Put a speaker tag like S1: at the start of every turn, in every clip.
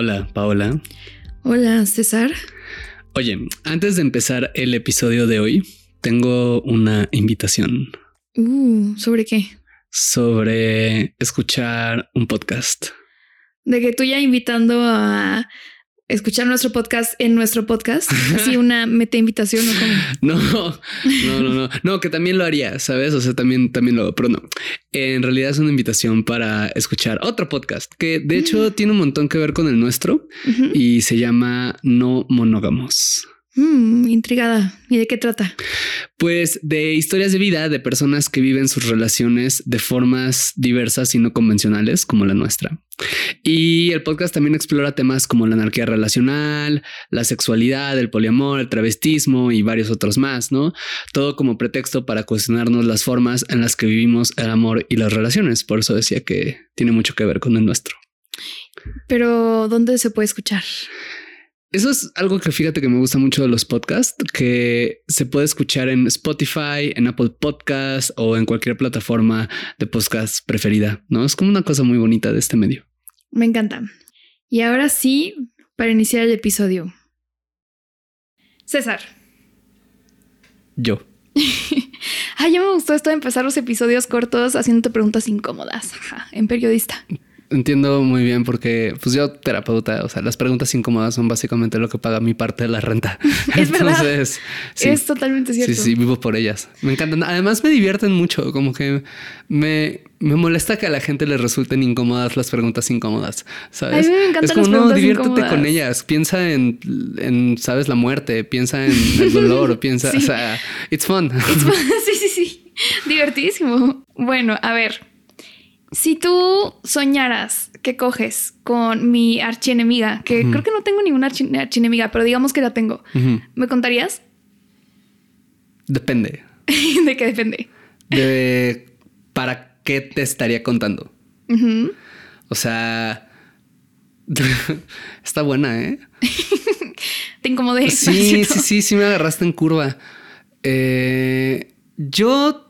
S1: Hola, Paola.
S2: Hola, César.
S1: Oye, antes de empezar el episodio de hoy, tengo una invitación
S2: Uh, ¿sobre qué?
S1: sobre escuchar un podcast.
S2: De que tú ya invitando a escuchar nuestro podcast en nuestro podcast. Así una meta invitación o como.
S1: No, no, no, no, no, que también lo haría, ¿sabes? O sea, también, también lo hago, pero no. En realidad es una invitación para escuchar otro podcast que de hecho tiene un montón que ver con el nuestro y se llama No Monógamos.
S2: Mm, intrigada. ¿Y de qué trata?
S1: Pues de historias de vida de personas que viven sus relaciones de formas diversas y no convencionales como la nuestra. Y el podcast también explora temas como la anarquía relacional, la sexualidad, el poliamor, el travestismo y varios otros más, ¿no? Todo como pretexto para cuestionarnos las formas en las que vivimos el amor y las relaciones. Por eso decía que tiene mucho que ver con el nuestro.
S2: Pero, ¿dónde se puede escuchar?
S1: Eso es algo que fíjate que me gusta mucho de los podcasts, que se puede escuchar en Spotify, en Apple Podcasts o en cualquier plataforma de podcast preferida, ¿no? Es como una cosa muy bonita de este medio.
S2: Me encanta. Y ahora sí, para iniciar el episodio. César.
S1: Yo.
S2: Ah, ya me gustó esto de empezar los episodios cortos haciéndote preguntas incómodas. Ajá, en periodista.
S1: Entiendo muy bien porque pues yo terapeuta, o sea, las preguntas incómodas son básicamente lo que paga mi parte de la renta.
S2: Es verdad.
S1: Entonces, sí.
S2: Es totalmente cierto.
S1: Sí, sí, vivo por ellas. Me encantan. Además, me divierten mucho. Como que me, me molesta que a la gente le resulten incómodas las preguntas incómodas. ¿Sabes?
S2: A mí me encantan
S1: es como,
S2: las
S1: no, diviértete
S2: incómodas.
S1: con ellas. Piensa en, en, ¿sabes? La muerte. Piensa en el dolor. piensa,
S2: Sí.
S1: o sea, it's fun.
S2: sí, sí, sí. Divertidísimo. Bueno, a ver. Si tú soñaras que coges con mi archienemiga, que creo que no tengo ninguna archi- archienemiga, pero digamos que la tengo. ¿me contarías?
S1: Depende
S2: ¿De qué depende?
S1: de para qué te estaría contando. O sea, está buena, ¿eh?
S2: Te incomodé. ¿no es
S1: Sí, sí, sí, sí me agarraste en curva. Eh, yo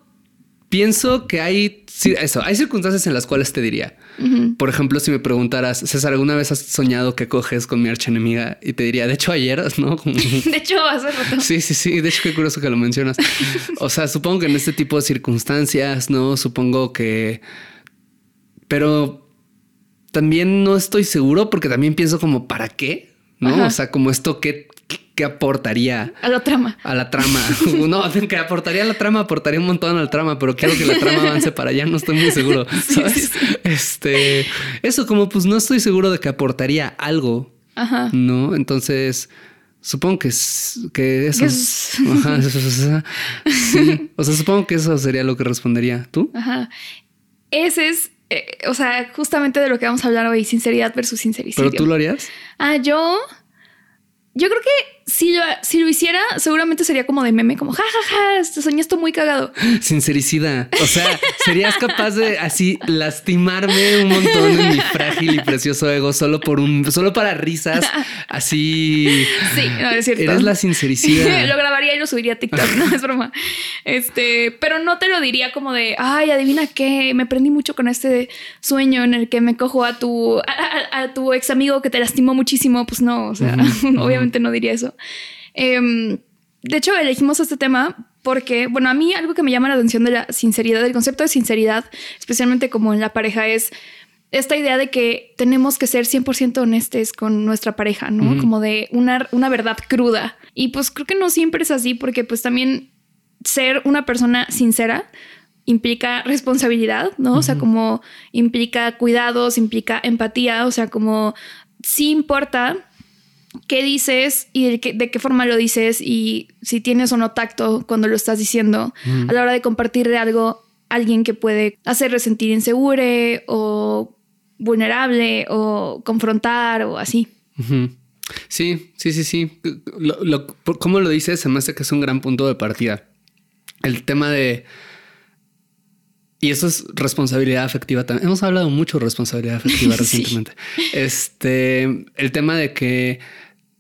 S1: pienso que hay, eso, hay circunstancias en las cuales te diría. Por ejemplo, si me preguntaras, César, ¿alguna vez has soñado que coges con mi archienemiga? Y te diría, de hecho, ayer, ¿no? Como-
S2: De hecho, hace rato.
S1: Sí, sí, sí. De hecho, qué curioso que lo mencionas. O sea, supongo que en este tipo de circunstancias, ¿no? Supongo que... Pero también no estoy seguro porque también pienso como, ¿para qué? ¿No?
S2: Ajá.
S1: O sea, como esto, ¿qué, qué aportaría?
S2: A la trama.
S1: A la trama. No, que aportaría a la trama, aportaría un montón a la trama, pero quiero que la trama avance para allá, no estoy muy seguro. ¿sabes? Este, eso como pues no estoy seguro de que aportaría algo,
S2: Ajá.
S1: ¿no? Entonces, supongo que que eso.
S2: Es-
S1: Ajá, eso, eso, eso. Sí. O sea, supongo que eso sería lo que respondería. ¿Tú?
S2: Ajá. Ese es, eh, o sea, justamente de lo que vamos a hablar hoy, sinceridad versus sincericidio.
S1: ¿Pero tú lo harías?
S2: Ah, yo. Yo creo que si lo, si lo hiciera, seguramente sería como de meme, como jajaja, este soñé esto muy cagado.
S1: Sincericida. O sea, serías capaz de así lastimarme un montón en mi frágil y precioso ego solo por un, solo para risas. Así.
S2: Sí, no es cierto.
S1: Eres la sincericida.
S2: lo grabaría y lo subiría a TikTok, no es broma. Este, pero no te lo diría como de, ay, adivina qué, me prendí mucho con este sueño en el que me cojo a tu, a, a- a tu ex amigo que te lastimó muchísimo. Pues no, o sea, obviamente no diría eso. Em, de hecho, elegimos este tema porque, bueno, a mí algo que me llama la atención de la sinceridad, del concepto de sinceridad, especialmente como en la pareja, es esta idea de que tenemos que ser 100% honestes con nuestra pareja, ¿no? Como de una, una verdad cruda. Y pues creo que no siempre es así porque pues también ser una persona sincera implica responsabilidad, ¿no? O sea, como implica cuidados, implica empatía, o sea, como sí importa qué dices y de qué, de qué forma lo dices y si tienes o no tacto cuando lo estás diciendo
S1: Ujú.
S2: a la hora de compartir de algo alguien que puede hacerle sentir insegure o vulnerable o confrontar o así.
S1: Sí, sí, sí, sí. Lo, ¿Cómo lo dices? Se me hace que es un gran punto de partida. El tema de... Y eso es responsabilidad afectiva también. Hemos hablado mucho de responsabilidad afectiva recientemente. Este, el tema de que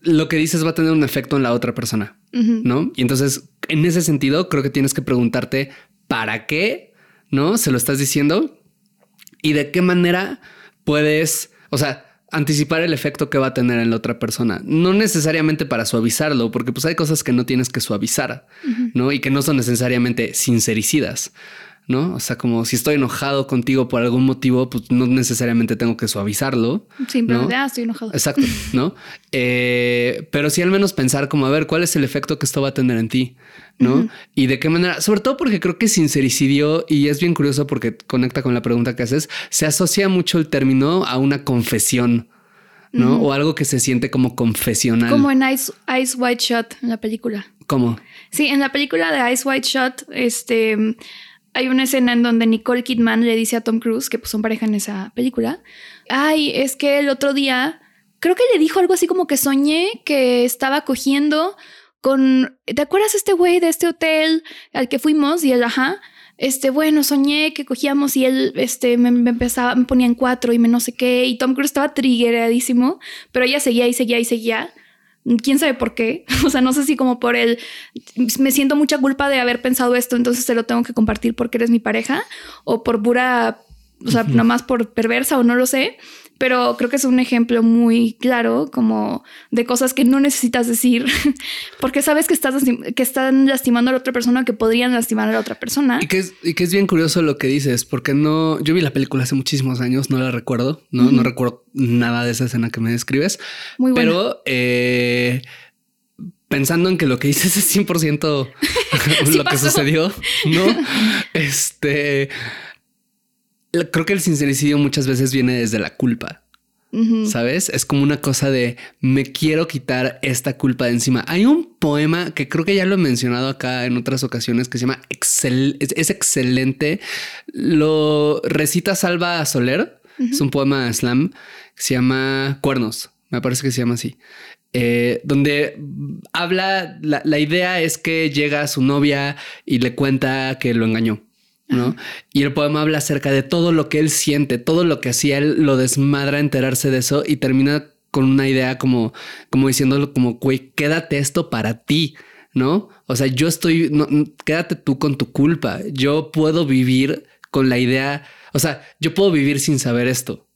S1: lo que dices va a tener un efecto en la otra persona, ¿no? Y entonces, en ese sentido, creo que tienes que preguntarte para qué, ¿no? Se lo estás diciendo y de qué manera puedes, o sea, anticipar el efecto que va a tener en la otra persona. No necesariamente para suavizarlo, porque pues hay cosas que no tienes que suavizar, ¿no? Y que no son necesariamente sincericidas. ¿No? O sea, como si estoy enojado contigo por algún motivo, pues no necesariamente tengo que suavizarlo.
S2: Simplemente, ah, estoy enojado.
S1: Exacto, ¿no? Eh, pero sí al menos pensar como, a ver, ¿cuál es el efecto que esto va a tener en ti? ¿No? Y de qué manera, sobre todo porque creo que sincericidio, y es bien curioso porque conecta con la pregunta que haces, se asocia mucho el término a una confesión. ¿no? O algo que se siente como confesional.
S2: Como en Ice, Ice White Shot, en la película.
S1: ¿Cómo?
S2: Sí, en la película de Ice White Shot, este, hay una escena en donde Nicole Kidman le dice a Tom Cruise, que pues son pareja en esa película, ay, es que el otro día, creo que le dijo algo así como que soñé que estaba cogiendo con, ¿te acuerdas este güey de este hotel al que fuimos? Y él, ajá, este, bueno, soñé que cogíamos y él, este, me, empezaba, me ponía en cuatro y me no sé qué, y Tom Cruise estaba triggeradísimo, pero ella seguía y seguía y seguía quién sabe por qué. O sea, no sé si como por el me siento mucha culpa de haber pensado esto, entonces te lo tengo que compartir porque eres mi pareja o por pura, o sea, nada más por perversa o no lo sé pero creo que es un ejemplo muy claro como de cosas que no necesitas decir porque sabes que, estás que están lastimando a la otra persona que podrían lastimar a la otra persona.
S1: Y que, es, y que es bien curioso lo que dices, porque no, yo vi la película hace muchísimos años, no la recuerdo, no, no recuerdo nada de esa escena que me describes, muy pero eh, pensando en que lo que dices es 100% lo que sucedió, ¿no? este creo que el sincericidio muchas veces viene desde la culpa. ¿Sabes? Es como una cosa de me quiero quitar esta culpa de encima. Hay un poema que creo que ya lo he mencionado acá en otras ocasiones que se llama Excel, es, excelente. Lo recita Salva Soler. Es un poema slam que se llama Cuernos. Me parece que se llama así. Eh, donde habla, la, la idea es que llega su novia y le cuenta que lo engañó. ¿No? Y el poema habla acerca de todo lo que él siente, todo lo que hacía él lo desmadra enterarse de eso y termina con una idea como, como diciéndolo como, güey, quédate esto para ti, ¿no? O sea, yo estoy, no, quédate tú con tu culpa, yo puedo vivir con la idea, o sea, yo puedo vivir sin saber esto,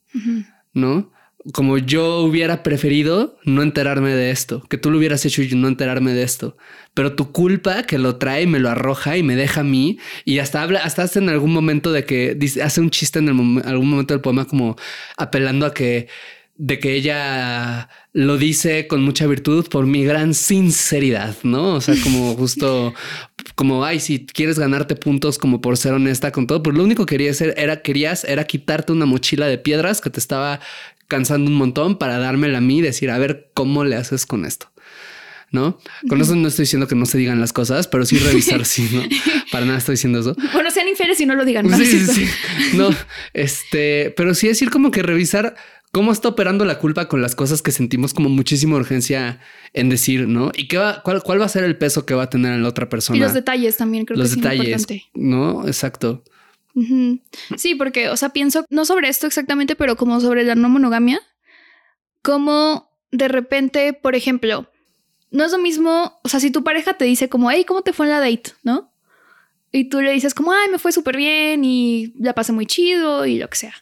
S1: ¿no? Como yo hubiera preferido no enterarme de esto, que tú lo hubieras hecho y no enterarme de esto. Pero tu culpa que lo trae, me lo arroja y me deja a mí. Y hasta habla, hasta hace en algún momento de que dice, hace un chiste en algún momento del poema, como apelando a que de que ella lo dice con mucha virtud por mi gran sinceridad, ¿no? O sea, como justo como, ay, si quieres ganarte puntos como por ser honesta con todo, pues lo único que querías era, querías era quitarte una mochila de piedras que te estaba cansando un montón para dármela a mí y decir, a ver, ¿cómo le haces con esto? ¿no? Con eso no estoy diciendo que no se digan las cosas, pero sí revisar, sí, ¿no? Para nada estoy diciendo eso.
S2: Bueno, sean infieles y no lo digan.
S1: Sí, sí, sí. No, este, pero sí decir como que revisar cómo está operando la culpa con las cosas que sentimos como muchísima urgencia en decir, ¿no? Y qué va, cuál, cuál va a ser el peso que va a tener en la otra persona.
S2: Y los detalles también creo
S1: los
S2: que es
S1: detalles,
S2: importante.
S1: ¿no? Exacto.
S2: Sí, porque, o sea, pienso no sobre esto exactamente, pero como sobre la no monogamia, como de repente, por ejemplo, no es lo mismo, o sea, si tu pareja te dice como, hey, ¿cómo te fue en la date? ¿No? Y tú le dices como, ay, me fue súper bien y la pasé muy chido y lo que sea.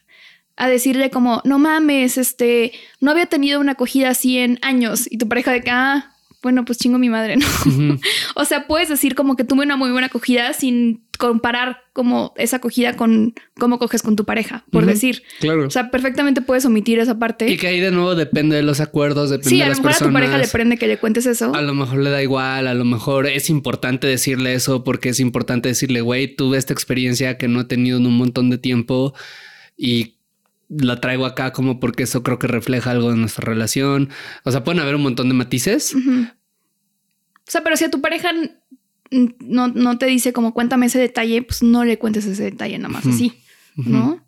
S2: A decirle como, no mames, este, no había tenido una acogida así en años. Y tu pareja de que, ah, bueno, pues chingo mi madre, ¿no? o sea, puedes decir como que tuve una muy buena acogida sin comparar como esa acogida con cómo coges con tu pareja, por decir.
S1: Claro.
S2: O sea, perfectamente puedes omitir esa parte.
S1: Y que ahí de nuevo depende de los acuerdos, depende de las personas. Sí, a
S2: lo mejor a tu pareja le prende que le cuentes eso.
S1: A lo mejor le da igual, a lo mejor es importante decirle eso porque es importante decirle, güey, tuve esta experiencia que no he tenido en un montón de tiempo y la traigo acá como porque eso creo que refleja algo de nuestra relación. O sea, pueden haber un montón de matices.
S2: O sea, pero si a tu pareja no, no, te dice como cuéntame ese detalle, pues no le cuentes ese detalle nada más así, ¿no?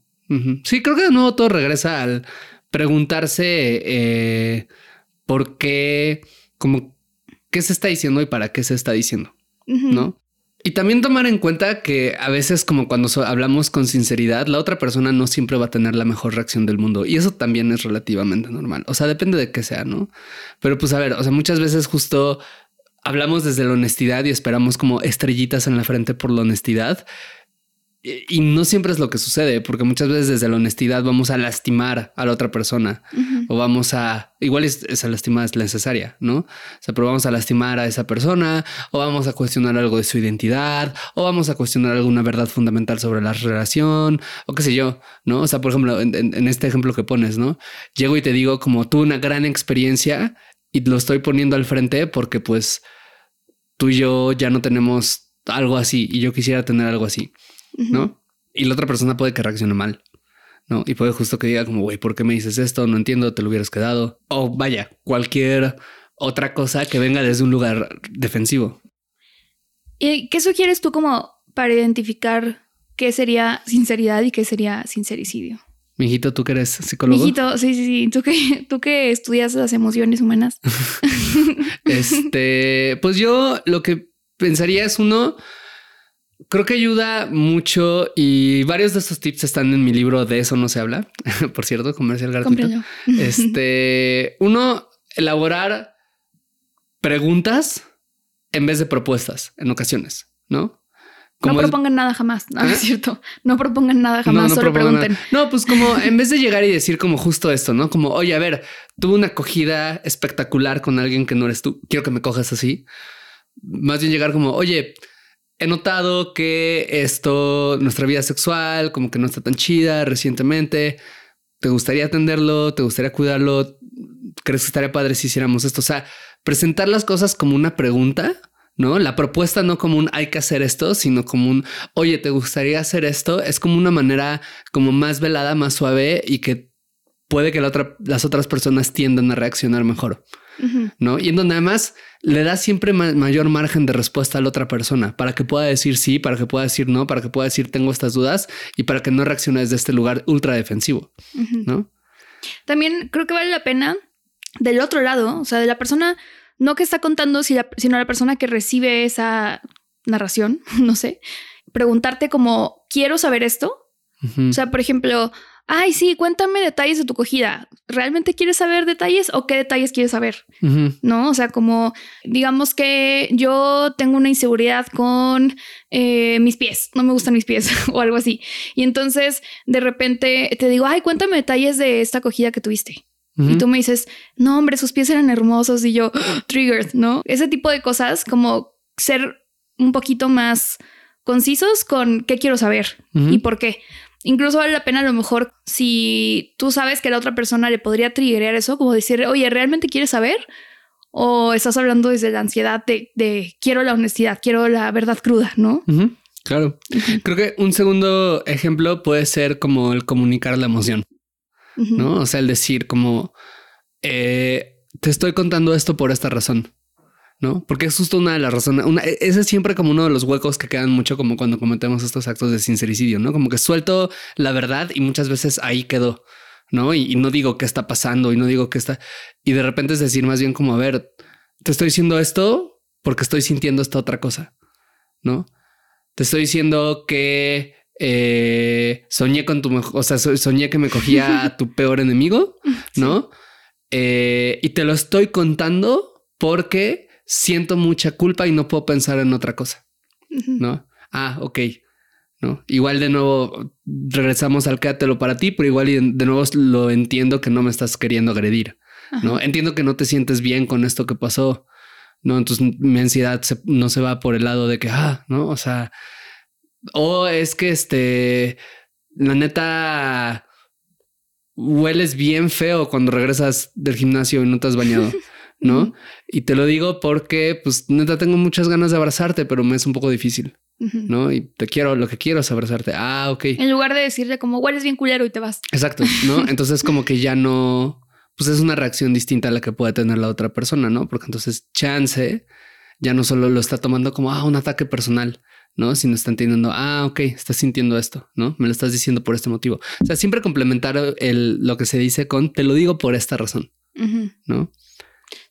S1: Sí, creo que de nuevo todo regresa al preguntarse, eh, por qué, como, qué se está diciendo y para qué se está diciendo. ¿no? Y también tomar en cuenta que a veces como cuando so- hablamos con sinceridad, la otra persona no siempre va a tener la mejor reacción del mundo. Y eso también es relativamente normal. O sea, depende de qué sea, ¿no? Pero pues a ver, o sea, muchas veces justo hablamos desde la honestidad y esperamos como estrellitas en la frente por la honestidad. Y no siempre es lo que sucede, porque muchas veces desde la honestidad vamos a lastimar a la otra persona o vamos a, igual es, esa lastima es necesaria, ¿no? O sea, pero vamos a lastimar a esa persona o vamos a cuestionar algo de su identidad o vamos a cuestionar alguna verdad fundamental sobre la relación o qué sé yo, ¿no? O sea, por ejemplo, en este ejemplo que pones, ¿no? Llego y te digo como tuve una gran experiencia y lo estoy poniendo al frente porque pues tú y yo ya no tenemos algo así y yo quisiera tener algo así. ¿no? Y la otra persona puede que reaccione mal, ¿no? Y puede justo que diga como, güey, ¿por qué me dices esto? No entiendo, te lo hubieras quedado. O vaya, cualquier otra cosa que venga desde un lugar defensivo.
S2: ¿Y qué sugieres tú como para identificar qué sería sinceridad y qué sería sincericidio?
S1: Mijito, tú que eres psicólogo.
S2: Mijito, sí, sí, sí. Tú que, tú que estudias las emociones humanas.
S1: Este, pues yo lo que pensaría es uno, creo que ayuda mucho y varios de estos tips están en mi libro De eso no se habla. Por cierto, comercial gratuito. Este, uno, elaborar preguntas en vez de propuestas en ocasiones, ¿no?
S2: No
S1: es-
S2: propongan nada jamás. No,
S1: ¿Ah?
S2: es cierto. No propongan nada
S1: no,
S2: jamás,
S1: no
S2: solo
S1: propongan
S2: pregunten.
S1: nada. No, pues como en vez de llegar y decir como justo esto, ¿no? Como, oye, a ver, tuve una acogida espectacular con alguien que no eres tú. Quiero que me cojas así. Más bien llegar como, oye, he notado que esto, nuestra vida sexual, como que no está tan chida recientemente. ¿Te gustaría atenderlo? ¿Te gustaría cuidarlo? ¿Crees que estaría padre si hiciéramos esto? O sea, presentar las cosas como una pregunta, ¿no? La propuesta no como un hay que hacer esto, sino como un oye, ¿te gustaría hacer esto? Es como una manera como más velada, más suave y que puede que la otra, las otras personas tiendan a reaccionar mejor. ¿no? Y en donde además le da siempre ma- mayor margen de respuesta a la otra persona para que pueda decir sí, para que pueda decir no, para que pueda decir tengo estas dudas y para que no reaccione desde este lugar ultra defensivo. ¿no?
S2: También creo que vale la pena del otro lado, o sea, de la persona, no que está contando, si la- sino la persona que recibe esa narración, no sé, preguntarte como, quiero saber esto. O sea, por ejemplo, ay, sí, cuéntame detalles de tu cogida. ¿Realmente quieres saber detalles o qué detalles quieres saber? ¿no? O sea, como digamos que yo tengo una inseguridad con eh, mis pies, no me gustan mis pies o algo así. Y entonces de repente te digo, ay, cuéntame detalles de esta acogida que tuviste. Y tú me dices, no, hombre, sus pies eran hermosos y yo, triggered, ¿no? Ese tipo de cosas, como ser un poquito más concisos con qué quiero saber y por qué. Incluso vale la pena a lo mejor si tú sabes que la otra persona le podría triggerear eso, como decir, oye, ¿realmente quieres saber? O estás hablando desde la ansiedad de, de quiero la honestidad, quiero la verdad cruda, ¿no?
S1: Claro. Creo que un segundo ejemplo puede ser como el comunicar la emoción, ¿no? O sea, el decir como eh, te estoy contando esto por esta razón, ¿no? Porque es justo una de las razones. Una, e- ese es siempre como uno de los huecos que quedan mucho como cuando cometemos estos actos de sincericidio, ¿no? Como que suelto la verdad y muchas veces ahí quedó, ¿no? Y, y no digo qué está pasando y no digo qué está. Y de repente es decir más bien como, a ver, te estoy diciendo esto porque estoy sintiendo esta otra cosa, ¿no? Te estoy diciendo que eh, soñé con tu mejor, o sea, so- soñé que me cogía a tu peor enemigo, ¿no? Eh, y te lo estoy contando porque siento mucha culpa y no puedo pensar en otra cosa. ¿no? Ah, ok. ¿No? Igual de nuevo regresamos al quédatelo para ti, pero igual de nuevo lo entiendo que no me estás queriendo agredir, ¿no? Entiendo que no te sientes bien con esto que pasó, ¿no? Entonces mi ansiedad se- no se va por el lado de que, ah, ¿no? O sea, o es que este, la neta, hueles bien feo cuando regresas del gimnasio y no te has bañado, ¿no? Y te lo digo porque, pues, neta, tengo muchas ganas de abrazarte, pero me es un poco difícil. ¿no? Y te quiero, lo que quiero es abrazarte. Ah, ok.
S2: En lugar de decirle como hueles bien culero y te vas.
S1: Exacto, ¿no? Entonces como que ya no, pues es una reacción distinta a la que puede tener la otra persona, ¿no? Porque entonces chance ya no solo lo está tomando como ah, un ataque personal, ¿no? Sino está entendiendo, ah, ok, estás sintiendo esto, ¿no? Me lo estás diciendo por este motivo. O sea, siempre complementar el, lo que se dice con te lo digo por esta razón. ¿no?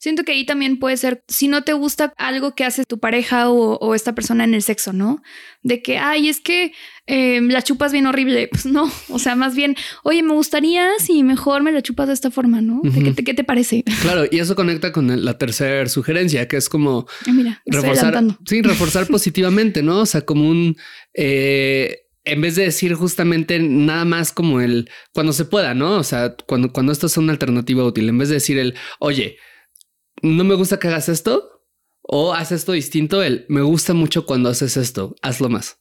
S2: Siento que ahí también puede ser, si no te gusta algo que hace tu pareja o, esta persona en el sexo, ¿no? De que, ay, es que eh, la chupas bien horrible. Pues no, o sea, más bien, oye, me gustaría si mejor me la chupas de esta forma, ¿no? ¿Qué, te, parece?
S1: Claro, y eso conecta con la tercera sugerencia, que es como
S2: ah, mira,
S1: reforzar, sí, reforzar positivamente, ¿no? O sea, como un... Eh, en vez de decir justamente nada más como el cuando se pueda, ¿no? O sea, cuando, cuando esto es una alternativa útil, en vez de decir el oye, no me gusta que hagas esto o haz esto distinto, el me gusta mucho cuando haces esto, hazlo más,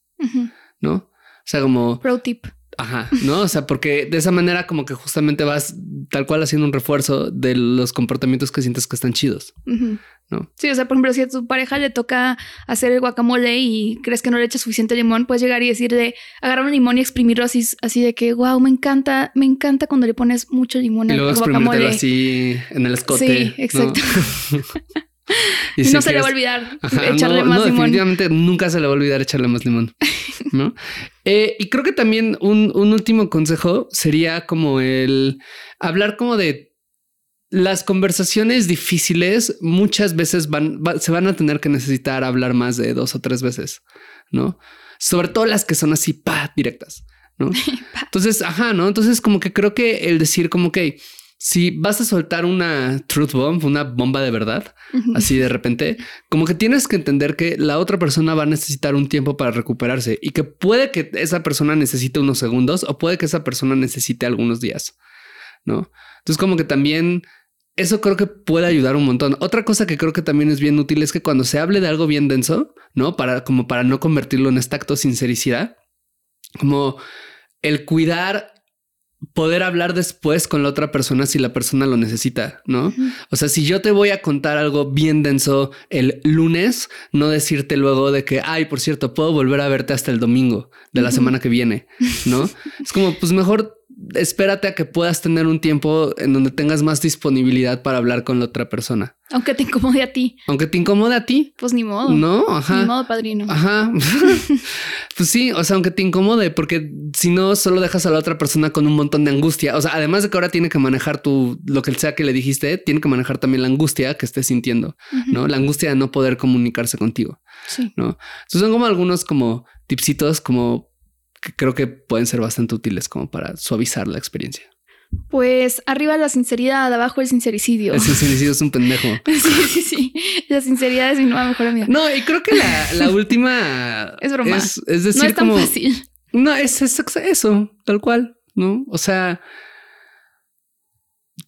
S1: ¿no? O sea, como
S2: pro tip.
S1: Ajá, ¿no? O sea, porque de esa manera como que justamente vas tal cual haciendo un refuerzo de los comportamientos que sientes que están chidos, ¿no?
S2: Sí, o sea, por ejemplo, si a tu pareja le toca hacer el guacamole y crees que no le echa suficiente limón, puedes llegar y decirle, agarrar un limón y exprimirlo así, así de que, wow, me encanta, me encanta cuando le pones mucho limón
S1: y luego
S2: al guacamole.
S1: así en el escote.
S2: Sí, exacto. y, no se le va a olvidar echarle más limón.
S1: Definitivamente nunca se le va a olvidar echarle más limón. ¿no? Eh, y creo que también un, último consejo sería como el hablar como de las conversaciones difíciles muchas veces van, se van a tener que necesitar hablar más de dos o tres veces, ¿no? Sobre todo las que son así, pa, directas, ¿no? Entonces, ajá, ¿no? Entonces como que creo que el decir como que si vas a soltar una truth bomb, una bomba de verdad, así de repente, como que tienes que entender que la otra persona va a necesitar un tiempo para recuperarse y que puede que esa persona necesite unos segundos o puede que esa persona necesite algunos días, ¿no? Entonces como que también eso creo que puede ayudar un montón. Otra cosa que creo que también es bien útil es que cuando se hable de algo bien denso, ¿no? Para como para no convertirlo en esta acto sinceridad, como el cuidar poder hablar después con la otra persona si la persona lo necesita, ¿no? O sea, si yo te voy a contar algo bien denso el lunes, no decirte luego de que, ay, por cierto, puedo volver a verte hasta el domingo de la semana que viene, ¿no? es como, pues mejor espérate a que puedas tener un tiempo en donde tengas más disponibilidad para hablar con la otra persona.
S2: Aunque te incomode a ti.
S1: Aunque te incomode a ti.
S2: Pues ni modo.
S1: No, ajá.
S2: Ni modo, padrino.
S1: Ajá. pues sí, o sea, aunque te incomode, porque si no, solo dejas a la otra persona con un montón de angustia. O sea, además de que ahora tiene que manejar tu, lo que sea que le dijiste, tiene que manejar también la angustia que estés sintiendo, ¿no? La angustia de no poder comunicarse contigo.
S2: Sí.
S1: ¿No? Entonces son como algunos como tipsitos como que creo que pueden ser bastante útiles como para suavizar la experiencia.
S2: Pues arriba la sinceridad, abajo el sincericidio.
S1: El sincericidio es un pendejo.
S2: sí, sí, sí. La sinceridad es mi nueva mejor amiga.
S1: No, y creo que la, última
S2: es broma.
S1: Es, decir,
S2: no es tan fácil.
S1: No, es, es eso, tal cual, ¿no? O sea,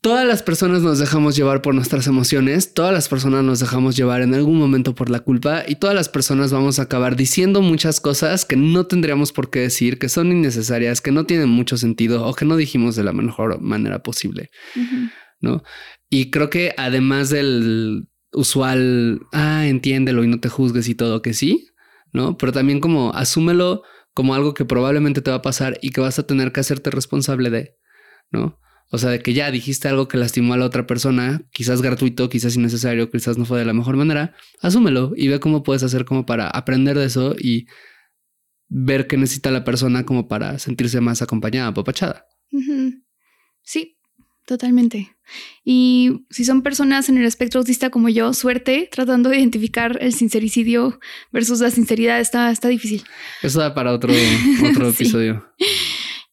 S1: Todas las personas nos dejamos llevar por nuestras emociones, todas las personas nos dejamos llevar en algún momento por la culpa y todas las personas vamos a acabar diciendo muchas cosas que no tendríamos por qué decir, que son innecesarias, que no tienen mucho sentido o que no dijimos de la mejor manera posible, ¿no? Y creo que además del usual, ah, entiéndelo y no te juzgues y todo, que sí, ¿no? Pero también como asúmelo como algo que probablemente te va a pasar y que vas a tener que hacerte responsable de, ¿no? O sea, de que ya dijiste algo que lastimó a la otra persona, quizás gratuito, quizás innecesario, quizás no fue de la mejor manera, asúmelo y ve cómo puedes hacer como para aprender de eso y ver qué necesita la persona como para sentirse más acompañada, apapachada.
S2: Sí, totalmente. Y si son personas en el espectro autista como yo, suerte tratando de identificar el sincericidio versus la sinceridad está, está difícil.
S1: Eso da para otro, otro episodio.